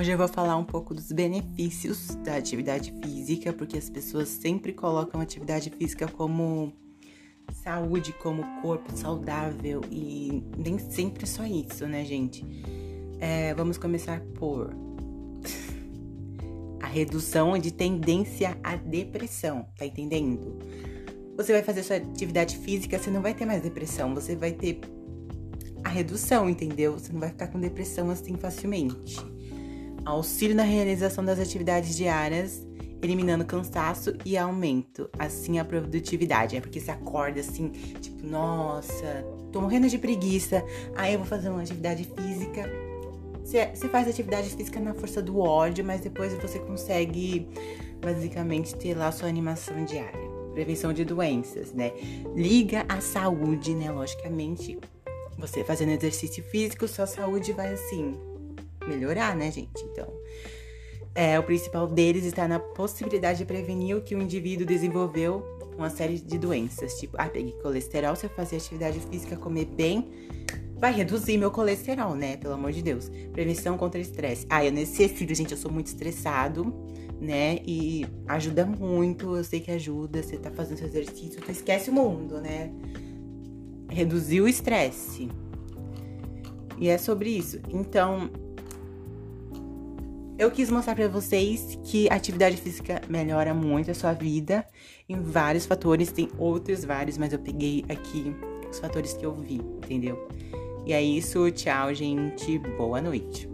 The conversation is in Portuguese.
Hoje eu vou falar um pouco dos benefícios da atividade física, porque as pessoas sempre colocam atividade física como saúde, como corpo saudável e nem sempre é só isso, né, gente? É, vamos começar por a redução de tendência à depressão, tá entendendo? Você vai fazer sua atividade física, você não vai ter mais depressão, você vai ter a redução, entendeu? Você não vai ficar com depressão assim facilmente auxílio na realização das atividades diárias, eliminando cansaço e aumento, assim a produtividade. É porque você acorda assim, tipo, nossa, tô morrendo de preguiça, aí eu vou fazer uma atividade física. Você faz atividade física na força do ódio, mas depois você consegue basicamente ter lá sua animação diária. Prevenção de doenças, né? Liga à saúde, né? Logicamente, você fazendo exercício físico, sua saúde vai assim melhorar, né, gente? Então, é, o principal deles está na possibilidade de prevenir que o indivíduo desenvolveu uma série de doenças, tipo, ah, peguei colesterol, se eu fazer atividade física, comer bem, vai reduzir meu colesterol, né? Pelo amor de Deus. Prevenção contra estresse. Ah, eu necessito, gente, eu sou muito estressado, né? E ajuda muito, eu sei que ajuda, você tá fazendo seu exercício, tu esquece o mundo, né? Reduzir o estresse. E é sobre isso. Então, eu quis mostrar para vocês que a atividade física melhora muito a sua vida em vários fatores, tem outros vários, mas eu peguei aqui os fatores que eu vi, entendeu? E é isso, tchau, gente, boa noite.